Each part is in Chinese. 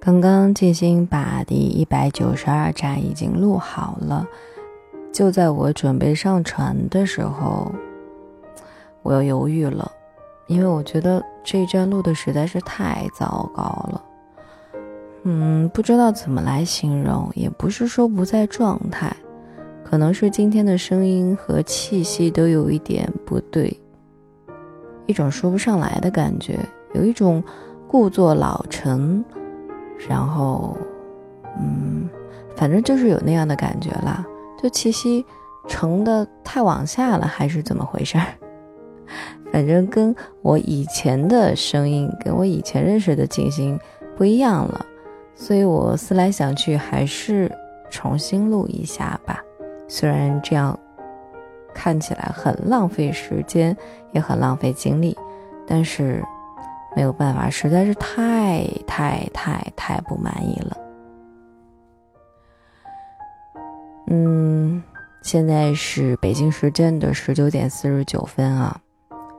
刚刚静心把第一百九十二站已经录好了，就在我准备上传的时候，我又犹豫了，因为我觉得这一站录的实在是太糟糕了。嗯，不知道怎么来形容，也不是说不在状态，可能是今天的声音和气息都有一点不对，一种说不上来的感觉，有一种故作老成。然后，嗯，反正就是有那样的感觉啦，就气息沉的太往下了，还是怎么回事儿？反正跟我以前的声音，跟我以前认识的静心不一样了，所以我思来想去，还是重新录一下吧。虽然这样看起来很浪费时间，也很浪费精力，但是。没有办法，实在是太太太太不满意了。嗯，现在是北京时间的十九点四十九分啊。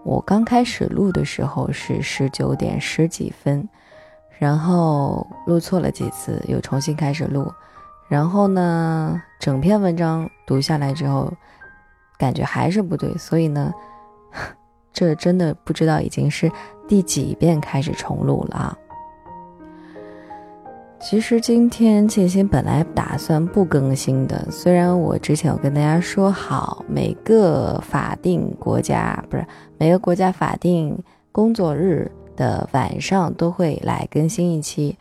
我刚开始录的时候是十九点十几分，然后录错了几次，又重新开始录。然后呢，整篇文章读下来之后，感觉还是不对，所以呢。这真的不知道已经是第几遍开始重录了啊！其实今天静心本来打算不更新的，虽然我之前有跟大家说好，每个法定国家不是每个国家法定工作日的晚上都会来更新一期，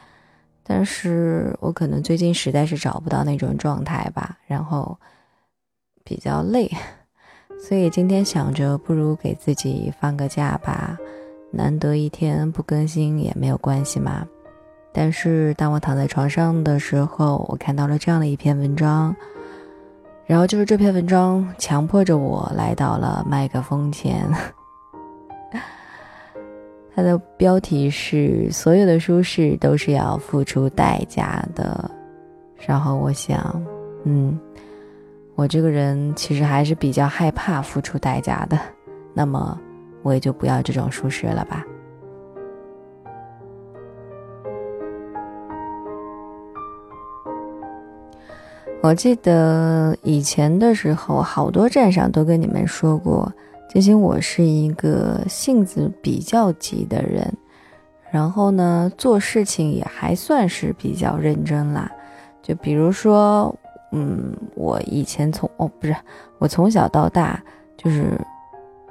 但是我可能最近实在是找不到那种状态吧，然后比较累。所以今天想着，不如给自己放个假吧，难得一天不更新也没有关系嘛。但是当我躺在床上的时候，我看到了这样的一篇文章，然后就是这篇文章强迫着我来到了麦克风前。它的标题是“所有的舒适都是要付出代价的”，然后我想，嗯。我这个人其实还是比较害怕付出代价的，那么我也就不要这种舒适了吧。我记得以前的时候，好多站上都跟你们说过，其实我是一个性子比较急的人，然后呢，做事情也还算是比较认真啦，就比如说。嗯，我以前从哦不是，我从小到大就是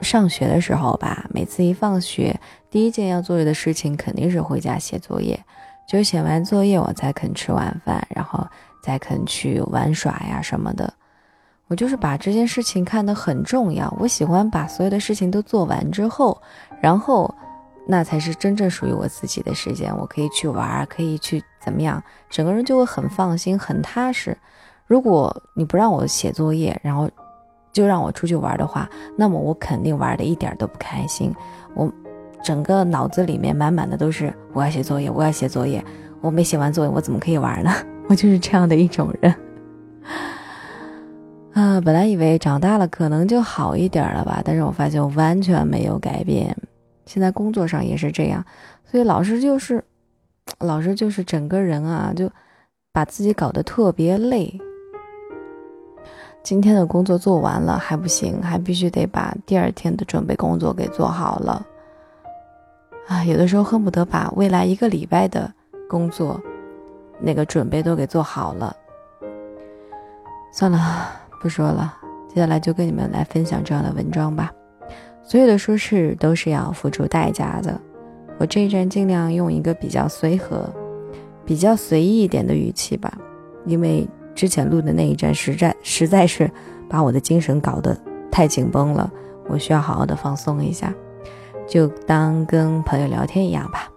上学的时候吧，每次一放学，第一件要做的事情肯定是回家写作业，就写完作业我才肯吃晚饭，然后再肯去玩耍呀什么的。我就是把这件事情看得很重要，我喜欢把所有的事情都做完之后，然后那才是真正属于我自己的时间，我可以去玩，可以去怎么样，整个人就会很放心，很踏实。如果你不让我写作业，然后就让我出去玩的话，那么我肯定玩的一点都不开心。我整个脑子里面满满的都是我要写作业，我要写作业。我没写完作业，我怎么可以玩呢？我就是这样的一种人。啊，本来以为长大了可能就好一点了吧，但是我发现我完全没有改变。现在工作上也是这样，所以老师就是，老师就是整个人啊，就把自己搞得特别累。今天的工作做完了还不行，还必须得把第二天的准备工作给做好了。啊，有的时候恨不得把未来一个礼拜的工作那个准备都给做好了。算了，不说了，接下来就跟你们来分享这样的文章吧。所有的舒适都是要付出代价的。我这一站尽量用一个比较随和、比较随意一点的语气吧，因为。之前录的那一站实在实在是把我的精神搞得太紧绷了，我需要好好的放松一下，就当跟朋友聊天一样吧。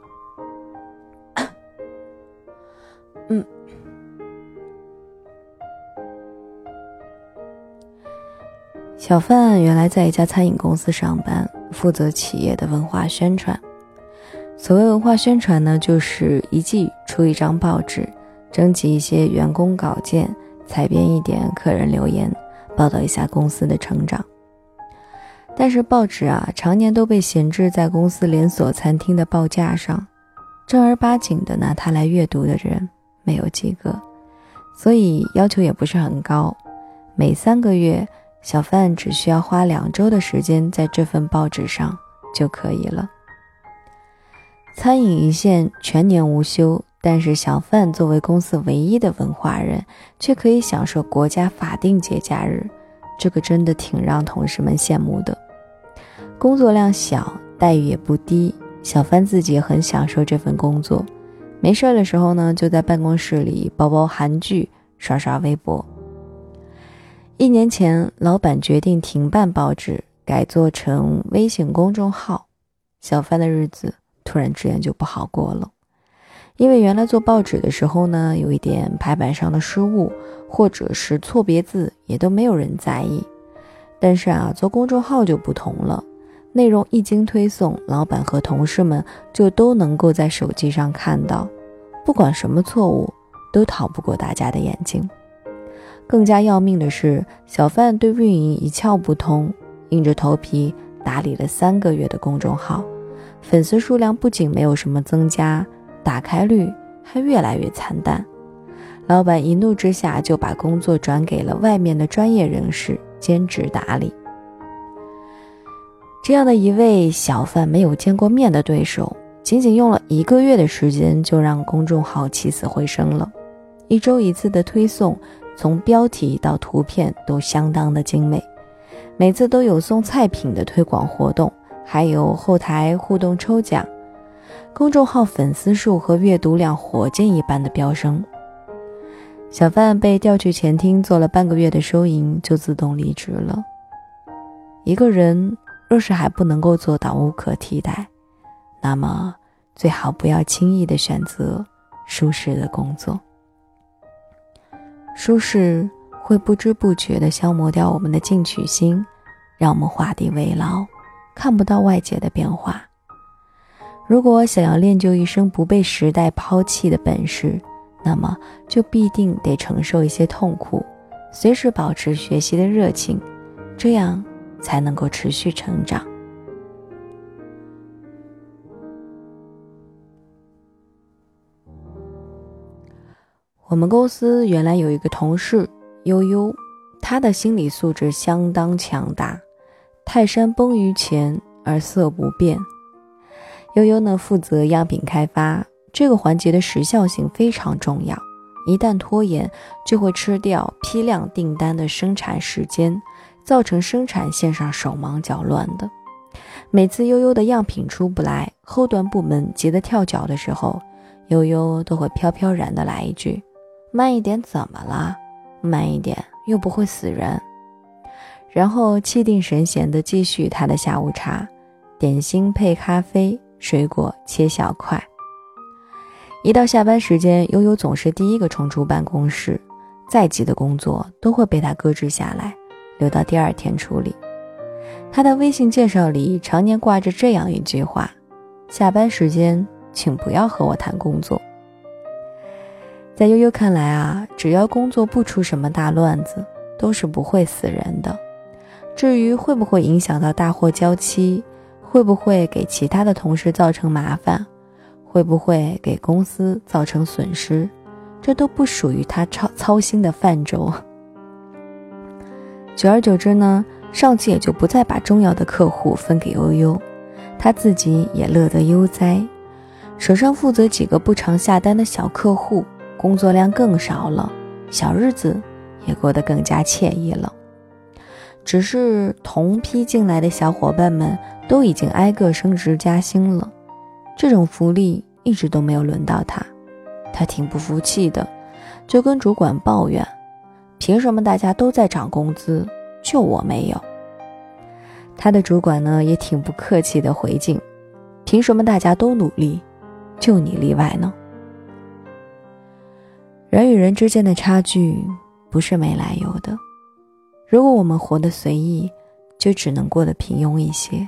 嗯，小范原来在一家餐饮公司上班，负责企业的文化宣传。所谓文化宣传呢，就是一季出一张报纸。征集一些员工稿件，采编一点客人留言，报道一下公司的成长。但是报纸啊，常年都被闲置在公司连锁餐厅的报架上，正儿八经的拿它来阅读的人没有几个，所以要求也不是很高。每三个月，小范只需要花两周的时间在这份报纸上就可以了。餐饮一线全年无休，但是小范作为公司唯一的文化人，却可以享受国家法定节假日，这个真的挺让同事们羡慕的。工作量小，待遇也不低，小范自己也很享受这份工作。没事的时候呢，就在办公室里煲煲韩剧，刷刷微博。一年前，老板决定停办报纸，改做成微信公众号，小范的日子。突然之间就不好过了，因为原来做报纸的时候呢，有一点排版上的失误，或者是错别字，也都没有人在意。但是啊，做公众号就不同了，内容一经推送，老板和同事们就都能够在手机上看到，不管什么错误，都逃不过大家的眼睛。更加要命的是，小范对运营一窍不通，硬着头皮打理了三个月的公众号。粉丝数量不仅没有什么增加，打开率还越来越惨淡。老板一怒之下就把工作转给了外面的专业人士兼职打理。这样的一位小贩没有见过面的对手，仅仅用了一个月的时间就让公众号起死回生了。一周一次的推送，从标题到图片都相当的精美，每次都有送菜品的推广活动。还有后台互动抽奖，公众号粉丝数和阅读量火箭一般的飙升。小范被调去前厅做了半个月的收银，就自动离职了。一个人若是还不能够做到无可替代，那么最好不要轻易的选择舒适的工作。舒适会不知不觉地消磨掉我们的进取心，让我们画地为牢。看不到外界的变化。如果想要练就一生不被时代抛弃的本事，那么就必定得承受一些痛苦，随时保持学习的热情，这样才能够持续成长。我们公司原来有一个同事悠悠，他的心理素质相当强大。泰山崩于前而色不变。悠悠呢负责样品开发，这个环节的时效性非常重要，一旦拖延就会吃掉批量订单的生产时间，造成生产线上手忙脚乱的。每次悠悠的样品出不来，后端部门急得跳脚的时候，悠悠都会飘飘然的来一句：“慢一点怎么了？慢一点又不会死人。”然后气定神闲地继续他的下午茶，点心配咖啡，水果切小块。一到下班时间，悠悠总是第一个冲出办公室，再急的工作都会被他搁置下来，留到第二天处理。他的微信介绍里常年挂着这样一句话：“下班时间，请不要和我谈工作。”在悠悠看来啊，只要工作不出什么大乱子，都是不会死人的。至于会不会影响到大货交期，会不会给其他的同事造成麻烦，会不会给公司造成损失，这都不属于他操操心的范畴。久而久之呢，上级也就不再把重要的客户分给悠悠，他自己也乐得悠哉，手上负责几个不常下单的小客户，工作量更少了，小日子也过得更加惬意了。只是同批进来的小伙伴们都已经挨个升职加薪了，这种福利一直都没有轮到他，他挺不服气的，就跟主管抱怨：“凭什么大家都在涨工资，就我没有？”他的主管呢也挺不客气的回敬：“凭什么大家都努力，就你例外呢？”人与人之间的差距不是没来由的。如果我们活得随意，就只能过得平庸一些；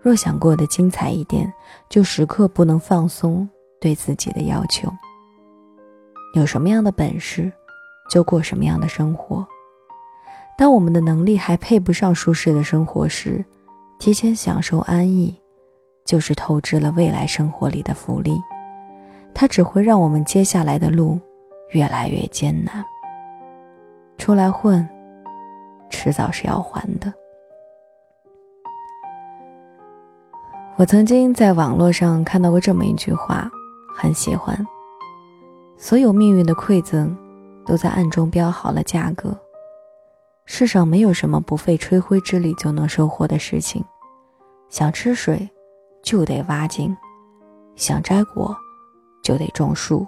若想过得精彩一点，就时刻不能放松对自己的要求。有什么样的本事，就过什么样的生活。当我们的能力还配不上舒适的生活时，提前享受安逸，就是透支了未来生活里的福利。它只会让我们接下来的路越来越艰难。出来混，迟早是要还的。我曾经在网络上看到过这么一句话，很喜欢。所有命运的馈赠，都在暗中标好了价格。世上没有什么不费吹灰之力就能收获的事情。想吃水，就得挖井；想摘果，就得种树。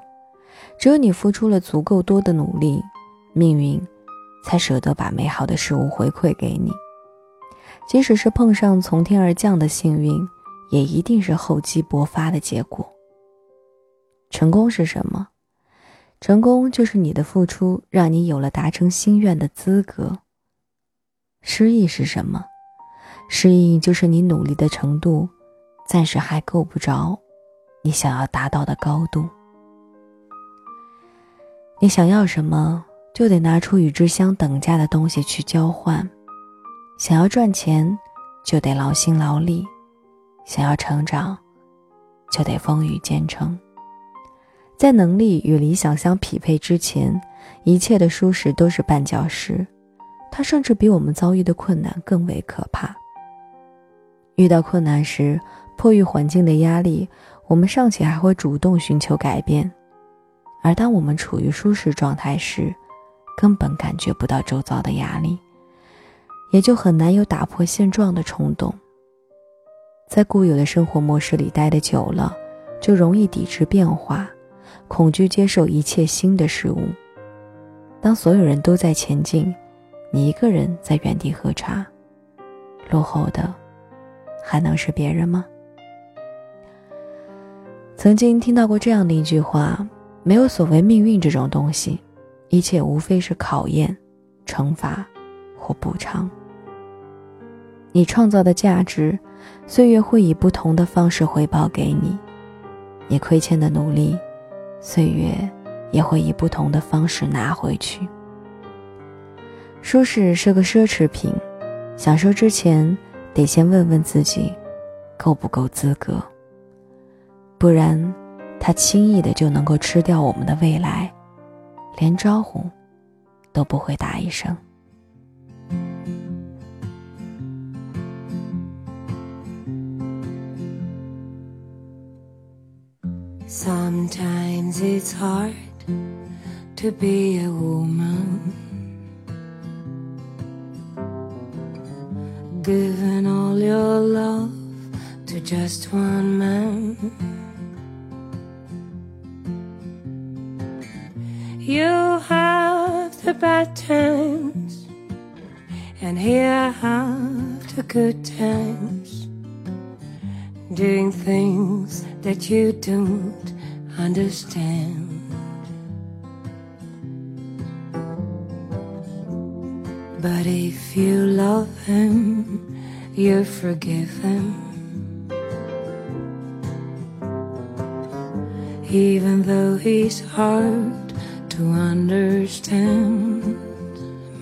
只有你付出了足够多的努力，命运才舍得把美好的事物回馈给你。即使是碰上从天而降的幸运。也一定是厚积薄发的结果。成功是什么？成功就是你的付出让你有了达成心愿的资格。失意是什么？失意就是你努力的程度，暂时还够不着你想要达到的高度。你想要什么，就得拿出与之相等价的东西去交换。想要赚钱，就得劳心劳力。想要成长，就得风雨兼程。在能力与理想相匹配之前，一切的舒适都是绊脚石，它甚至比我们遭遇的困难更为可怕。遇到困难时，迫于环境的压力，我们尚且还会主动寻求改变；而当我们处于舒适状态时，根本感觉不到周遭的压力，也就很难有打破现状的冲动。在固有的生活模式里待得久了，就容易抵制变化，恐惧接受一切新的事物。当所有人都在前进，你一个人在原地喝茶，落后的还能是别人吗？曾经听到过这样的一句话：没有所谓命运这种东西，一切无非是考验、惩罚或补偿。你创造的价值。岁月会以不同的方式回报给你，你亏欠的努力，岁月也会以不同的方式拿回去。舒适是个奢侈品，享受之前得先问问自己，够不够资格，不然，它轻易的就能够吃掉我们的未来，连招呼都不会打一声。Sometimes it's hard to be a woman. Giving all your love to just one man. You have the bad times, and here have the good times. Doing things that you don't understand. But if you love him, you forgive him. Even though he's hard to understand.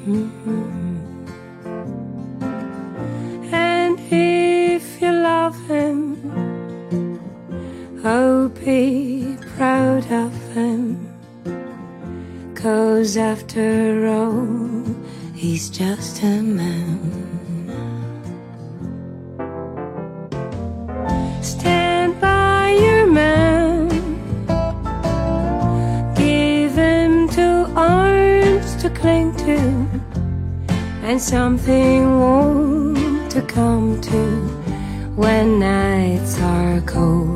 Mm -hmm. And if you love him, oh, be proud of him. Cause after all, he's just a man. And something warm to come to when nights are cold